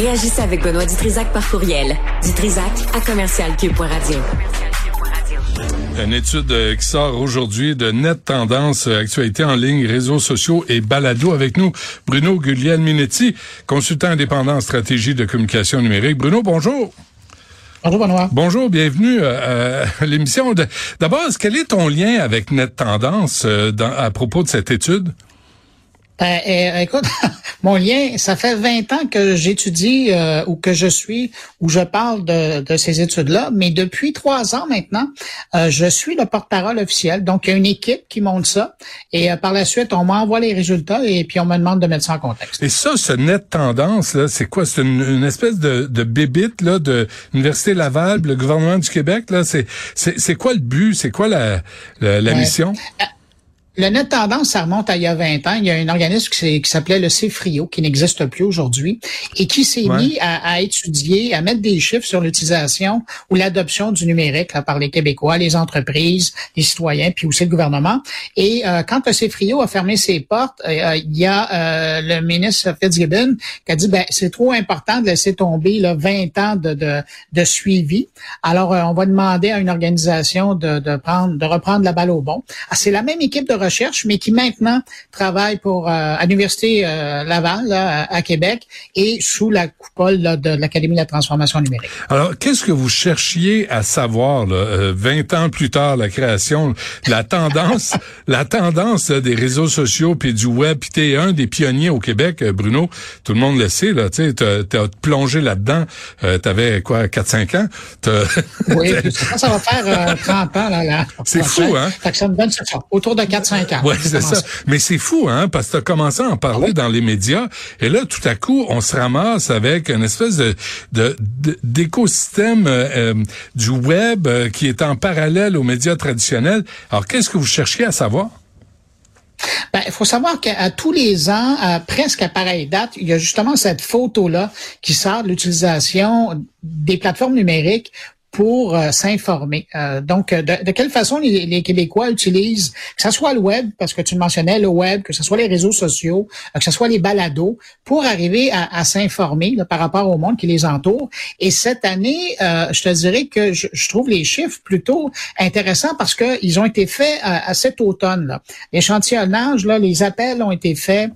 Réagissez avec Benoît Dutrisac par courriel. Dutrisac à commercialcube.radio. Une étude euh, qui sort aujourd'hui de Net Tendance, euh, actualité en ligne, réseaux sociaux et balado avec nous. Bruno Guglielminetti, consultant indépendant en stratégie de communication numérique. Bruno, bonjour. Bonjour Benoît. Bonjour, bienvenue euh, à l'émission. D'abord, quel est ton lien avec Net Tendance à propos de cette étude? Ben, eh, écoute, mon lien, ça fait 20 ans que j'étudie euh, ou que je suis ou je parle de, de ces études-là, mais depuis trois ans maintenant, euh, je suis le porte-parole officiel. Donc, il y a une équipe qui monte ça et euh, par la suite, on m'envoie les résultats et puis on me demande de mettre ça en contexte. Et ça, ce net tendance, là, c'est quoi? C'est une, espèce de, de bébite là, de l'Université Laval, le gouvernement du Québec. Là, c'est, c'est, quoi le but? C'est quoi la, la, mission? Le net tendance, ça remonte à il y a 20 ans. Il y a un organisme qui s'appelait le CFRIO, qui n'existe plus aujourd'hui, et qui s'est mis à, étudier, à mettre des chiffres sur l'utilisation ou l'adoption du numérique par les Québécois, les entreprises, les citoyens, puis aussi le gouvernement. Et euh, quand le CFRIO a fermé ses portes, euh, euh, il y a le ministre Fitzgibbon qui a dit, ben c'est trop important de laisser tomber là, 20 ans de, de, de suivi. Alors, on va demander à une organisation de, de, prendre, de reprendre la balle au bon. Ah, c'est la même équipe de recherche, mais qui maintenant travaille pour euh, à l'Université euh, Laval à, Québec et sous la coupole de l'Académie de la transformation numérique. Alors, qu'est-ce que vous cherchiez à savoir là, 20 euh, ans plus tard, la création, la tendance, la tendance des réseaux sociaux puis du web, puis t'es un des pionniers au Québec, Bruno. Tout le monde le sait là, tu sais, t'as plongé là-dedans. T'avais quoi, 4-5 ans? Oui, ça, va faire 30 ans là. là C'est fou, hein? Ça me donne autour de 4 oui, c'est ça. Mais c'est fou, hein, parce que tu as commencé à en parler ah dans les médias, et là, tout à coup, on se ramasse avec une espèce de d'écosystème euh, euh, du web euh, qui est en parallèle aux médias traditionnels. Alors, qu'est-ce que vous cherchiez à savoir? Ben, il faut savoir qu'à tous les ans, à presque à pareille date, il y a justement cette photo-là qui sort de l'utilisation des plateformes numériques pour euh, s'informer. Euh, donc, euh, de, quelle façon les, Québécois utilisent, que ce soit le web, parce que tu le mentionnais, le web, que ce soit les réseaux sociaux, que ce soit les balados, pour arriver à, s'informer par rapport au monde qui les entoure. Et cette année, je te dirais que je, trouve les chiffres plutôt intéressants parce qu'ils ont été faits à, cet automne. L'échantillonnage, là, les appels ont été faits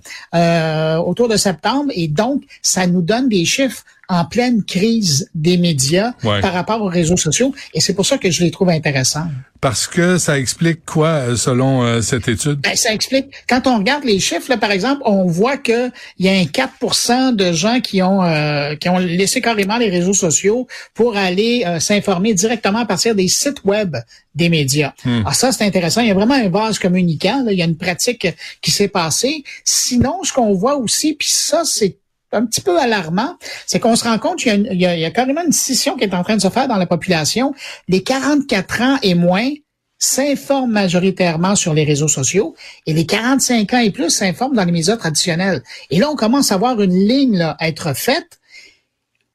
autour de septembre et donc, ça nous donne des chiffres en pleine crise des médias par rapport aux réseaux sociaux. Et c'est pour ça que je les trouve intéressants. Parce que ça explique quoi, euh, selon euh, cette étude? Ben, ça explique, quand on regarde les chiffres, là, par exemple, on voit qu'il y a un 4% de gens qui ont, euh, qui ont laissé carrément les réseaux sociaux pour aller s'informer directement à partir des sites web des médias. Hmm. Alors ça, c'est intéressant. Il y a vraiment un base communicant. Il y a une pratique qui s'est passée. Sinon, ce qu'on voit aussi, puis ça, c'est un petit peu alarmant, c'est qu'on se rend compte qu'il y, a, carrément une scission qui est en train de se faire dans la population. Les 44 ans et moins s'informent majoritairement sur les réseaux sociaux et les 45 ans et plus s'informent dans les médias traditionnels. Et là, on commence à voir une ligne être faite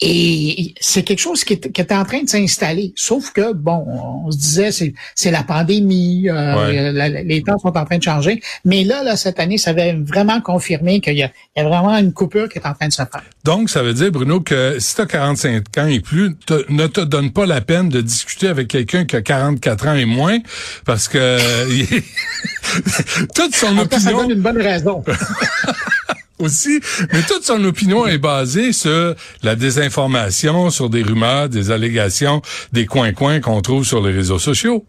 et c'est quelque chose qui, était en train de s'installer. Sauf que, bon, on se disait, c'est, c'est la pandémie, euh, les temps sont en train de changer. Mais là, là, cette année, ça avait vraiment confirmé qu'il y, a, vraiment une coupure qui est en train de se faire. Donc, ça veut dire, Bruno, que si tu as 45 ans et plus, ne te donne pas la peine de discuter avec quelqu'un qui a 44 ans et moins, parce que toute son opinion... Ça donne une bonne raison. aussi, mais toute son opinion est basée sur la désinformation, sur des rumeurs, des allégations, des coins-coins qu'on trouve sur les réseaux sociaux.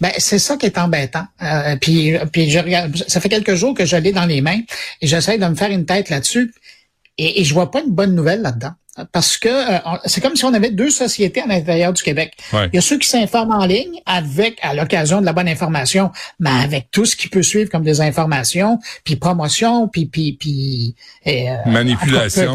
Ben c'est ça qui est embêtant. Euh, puis puis je regarde, ça fait quelques jours que je l'ai dans les mains et j'essaie de me faire une tête là-dessus et, et je vois pas une bonne nouvelle là-dedans parce que euh, c'est comme si on avait deux sociétés à l'intérieur du Québec. Il y a ceux qui s'informent en ligne avec, à l'occasion de la bonne information, mais avec tout ce qui peut suivre comme des informations, puis promotion, puis puis puis euh, manipulation.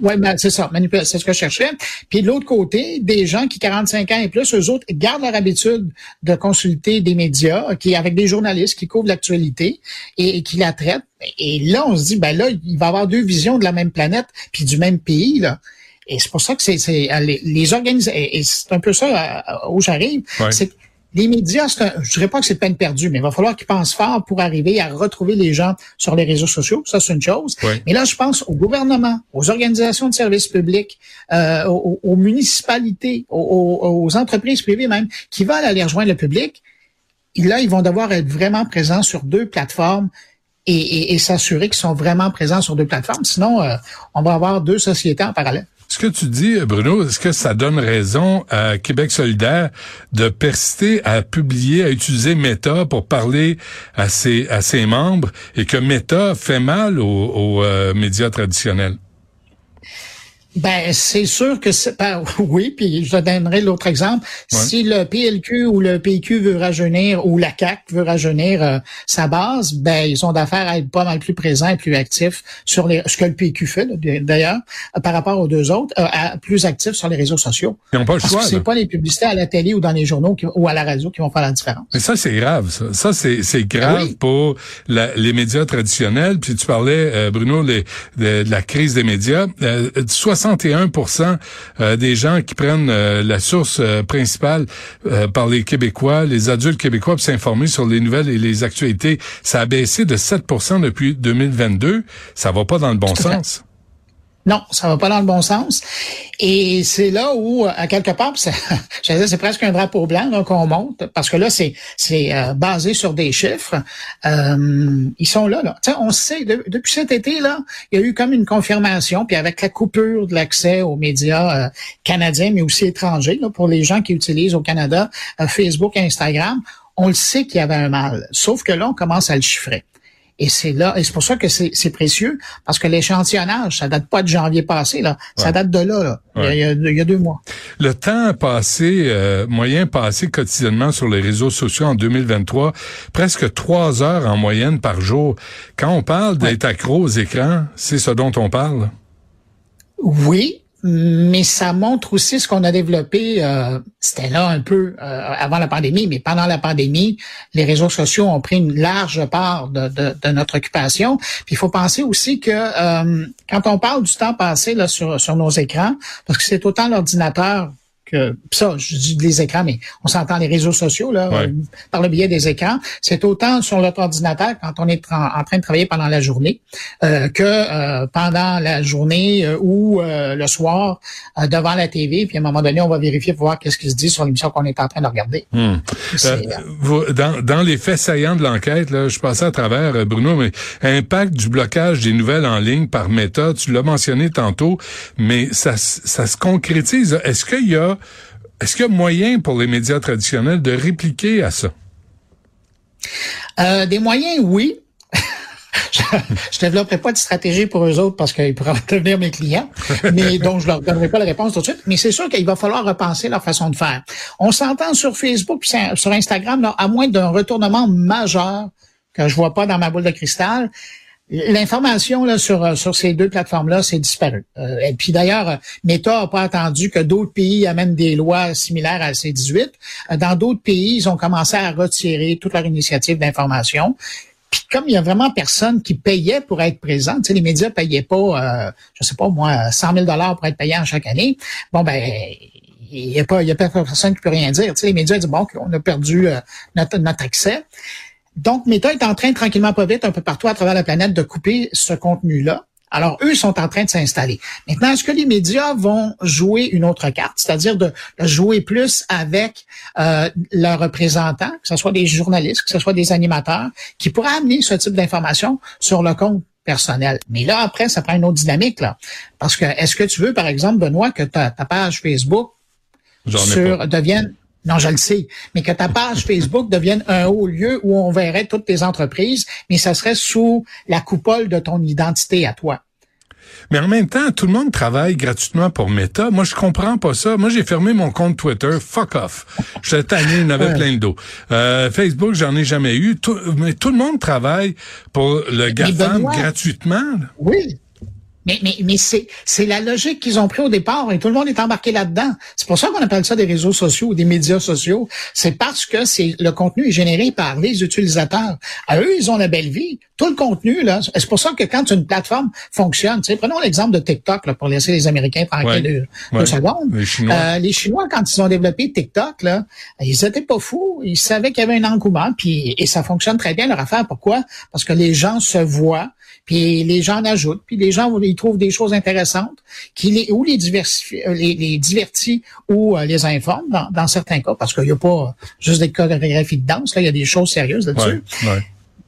Oui, ben, c'est ça, c'est ce que je cherchais. Puis de l'autre côté, des gens qui 45 ans et plus, eux autres gardent leur habitude de consulter des médias, qui avec des journalistes qui couvrent l'actualité et, qui la traitent. Et là, on se dit, ben là, il va y avoir deux visions de la même planète puis du même pays là. Et c'est pour ça que c'est les, les organisations, et c'est un peu ça euh, où j'arrive, c'est les médias, un, je dirais pas que c'est peine perdue, mais il va falloir qu'ils pensent fort pour arriver à retrouver les gens sur les réseaux sociaux. Ça, c'est une chose. Mais là, je pense au gouvernement, aux organisations de services publics, euh, aux, municipalités, aux, entreprises privées même, qui veulent aller rejoindre le public. Et là, ils vont devoir être vraiment présents sur deux plateformes et, s'assurer qu'ils sont vraiment présents sur deux plateformes. Sinon, euh, on va avoir deux sociétés en parallèle. Ce que tu dis, Bruno, est-ce que ça donne raison à Québec solidaire de persister à publier, à utiliser Meta pour parler à ses, membres et que Meta fait mal aux, euh, médias traditionnels? Ben, c'est sûr que c'est ben, oui, puis je donnerai l'autre exemple. Si le PLQ ou le PQ veut rajeunir ou la CAC veut rajeunir euh, sa base, ben ils ont d'affaires à être pas mal plus présents et plus actifs sur les ce que le PQ fait d'ailleurs par rapport aux deux autres, euh, plus actifs sur les réseaux sociaux. Ils n'ont pas le choix. C'est pas les publicités à la télé ou dans les journaux ou à la radio qui vont faire la différence. Mais ça c'est grave, ça. Ça c'est c'est grave pour les médias traditionnels. Puis tu parlais euh, Bruno les, de, la crise des médias. 61 euh, des gens qui prennent euh, la source euh, principale par les Québécois, les adultes québécois, pour s'informer sur les nouvelles et les actualités. Ça a baissé de 7 depuis 2022. Ça va pas dans le bon sens. Non, ça va pas dans le bon sens. Et c'est là où, à quelque part, c'est presque un drapeau blanc qu'on monte, parce que là, c'est euh, basé sur des chiffres. Euh, ils sont là. là. on sait, depuis cet été, là, il y a eu comme une confirmation, puis avec la coupure de l'accès aux médias euh, canadiens, mais aussi étrangers, là, pour les gens qui utilisent au Canada Facebook et Instagram, on le sait qu'il y avait un mal. Sauf que là, on commence à le chiffrer. Et c'est là, et c'est pour ça que c'est précieux, parce que l'échantillonnage, ça date pas de janvier passé, là. Ça date de là, Il, y a, deux mois. Le temps passé, euh, moyen passé quotidiennement sur les réseaux sociaux en 2023, presque trois heures en moyenne par jour. Quand on parle d'être accro aux écrans, c'est ce dont on parle? Oui, mais ça montre aussi ce qu'on a développé. Euh, C'était là un peu euh, avant la pandémie, mais pendant la pandémie, les réseaux sociaux ont pris une large part de, de, de notre occupation. Puis il faut penser aussi que euh, quand on parle du temps passé là, sur, sur nos écrans, parce que c'est autant l'ordinateur que ça, je dis les écrans, mais on s'entend les réseaux sociaux là, euh, par le biais des écrans. C'est autant sur notre ordinateur quand on est en, train de travailler pendant la journée euh, que euh, pendant la journée ou le soir devant la TV. Puis à un moment donné, on va vérifier pour voir qu'est-ce qui se dit sur l'émission qu'on est en train de regarder. Hmm. Dans, dans, les faits saillants de l'enquête, là, je passais à travers Bruno, mais impact du blocage des nouvelles en ligne par méthode, tu l'as mentionné tantôt, mais ça, ça se concrétise. Est-ce qu'il y a est-ce qu'il y a moyen pour les médias traditionnels de répliquer à ça? Euh, des moyens, oui. je ne développerai pas de stratégie pour eux autres parce qu'ils pourraient devenir mes clients, mais donc je leur donnerai pas la réponse tout de suite. Mais c'est sûr qu'il va falloir repenser leur façon de faire. On s'entend sur Facebook, sur Instagram, à moins d'un retournement majeur que je vois pas dans ma boule de cristal. L'information là sur euh, sur ces deux plateformes-là, c'est disparu. Euh, et puis d'ailleurs, Meta n'a pas attendu que d'autres pays amènent des lois similaires à ces 18. Euh, dans d'autres pays, ils ont commencé à retirer toute leur initiative d'information. Puis comme il y a vraiment personne qui payait pour être présent, les médias payaient pas, euh, je sais pas moi, 100 000 dollars pour être payant chaque année. Bon ben, il y a pas, il y a personne qui peut rien dire. Tu sais, les médias disent bon, on a perdu notre, notre accès. Donc, Meta est en train, tranquillement pas vite, un peu partout à travers la planète, de couper ce contenu-là. Alors, eux sont en train de s'installer. Maintenant, est-ce que les médias vont jouer une autre carte, c'est-à-dire de, jouer plus avec euh, leurs représentants, que ce soit des journalistes, que ce soit des animateurs, qui pourraient amener ce type d'information sur le compte personnel. Mais là, après, ça prend une autre dynamique. là. Parce que est-ce que tu veux, par exemple, Benoît, que ta, page Facebook sur, devienne non, je le sais. Mais que ta page Facebook devienne un haut lieu où on verrait toutes tes entreprises, mais ça serait sous la coupole de ton identité à toi. Mais en même temps, tout le monde travaille gratuitement pour Meta. Moi, je comprends pas ça. Moi, j'ai fermé mon compte Twitter. Fuck off. J'étais tanné, il avait plein de dos. Euh, Facebook, j'en ai jamais eu. mais tout le monde travaille pour le GAFAM gratuitement. Oui. Mais, mais, mais c'est, c'est la logique qu'ils ont pris au départ et tout le monde est embarqué là-dedans. C'est pour ça qu'on appelle ça des réseaux sociaux ou des médias sociaux. C'est parce que c'est le contenu est généré par les utilisateurs. À eux, ils ont la belle vie. Tout le contenu, là. C'est pour ça que quand une plateforme fonctionne, tu sais, prenons l'exemple de TikTok, là, pour laisser les Américains tranquilles deux, secondes. Les Chinois. Euh, les Chinois, quand ils ont développé TikTok, là, ils étaient pas fous. Ils savaient qu'il y avait un engouement, puis, et ça fonctionne très bien leur affaire. Pourquoi? Parce que les gens se voient puis les gens en ajoutent, puis les gens ils trouvent des choses intéressantes qui les ou les diversifient, euh, les, les divertit ou euh, les informent dans, certains cas, parce qu'il n'y a pas juste des chorégraphies de danse, là, il y a des choses sérieuses là-dessus.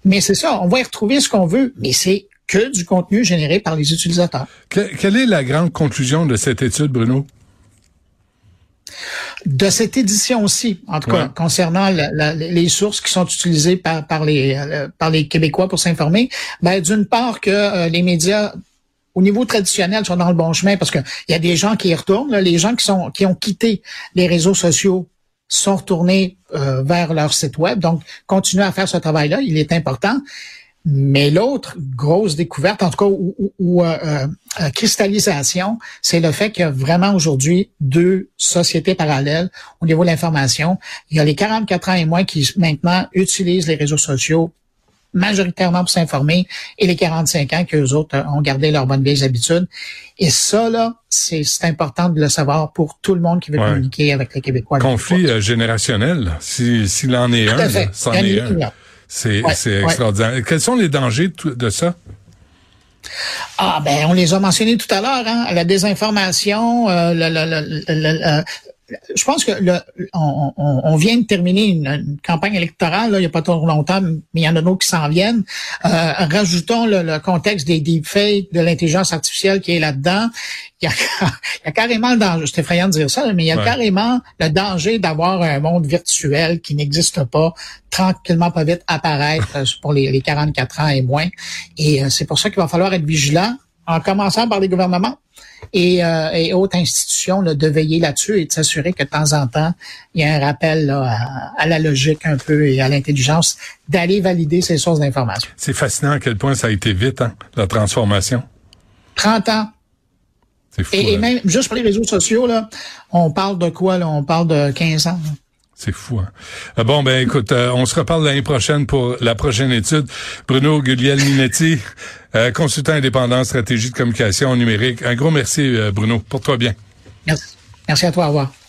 Mais c'est ça, on va y retrouver ce qu'on veut, mais c'est que du contenu généré par les utilisateurs. quelle est la grande conclusion de cette étude, Bruno? De cette édition aussi, en tout cas, concernant les sources qui sont utilisées par, par, les, euh, par les Québécois pour s'informer, ben, d'une part que euh, les médias au niveau traditionnel sont dans le bon chemin parce qu'il y a des gens qui y retournent, les gens qui sont qui ont quitté les réseaux sociaux sont retournés euh, vers leur site web. Donc, continuer à faire ce travail-là, il est important. Mais l'autre grosse découverte, en tout cas, ou, euh, euh, cristallisation, c'est le fait qu'il y a vraiment aujourd'hui deux sociétés parallèles au niveau de l'information. Il y a les 44 ans et moins qui maintenant utilisent les réseaux sociaux majoritairement pour s'informer et les 45 ans qu'eux autres ont gardé leurs bonnes vieilles habitudes. Et ça, là, c'est important de le savoir pour tout le monde qui veut communiquer avec les Québécois. Conflit euh, générationnel, s'il en est un, c'en est un. C'est extraordinaire. Quels sont les dangers de ça? Ah ben on les a mentionnés tout à l'heure, hein? la désinformation, euh, le, je pense que le, on, on, vient de terminer une, campagne électorale, là, il n'y a pas trop longtemps, mais il y en a d'autres qui s'en viennent. Euh, rajoutons le, contexte des deepfakes, de l'intelligence artificielle qui est là-dedans. Il y, a, il y a carrément le danger, c'est effrayant de dire ça, mais il y a carrément le danger d'avoir un monde virtuel qui n'existe pas, tranquillement pas vite apparaître pour les, les 44 ans et moins. Et euh, c'est pour ça qu'il va falloir être vigilant, en commençant par les gouvernements et, euh, et autres institutions de veiller là-dessus et de s'assurer que de temps en temps, il y a un rappel à, la logique un peu et à l'intelligence d'aller valider ces sources d'information. C'est fascinant à quel point ça a été vite, hein, la transformation. 30 ans. Fou, et, et, hein. même, juste pour les réseaux sociaux, là, on parle de quoi? Là? On parle de 15 ans. C'est fou. Hein? Euh, bon, ben écoute, euh, on se reparle l'année prochaine pour la prochaine étude. Bruno Guglielminetti, euh, consultant indépendant stratégie de communication numérique. Un gros merci, Bruno. Pour toi bien. Merci. Merci à toi. Au revoir.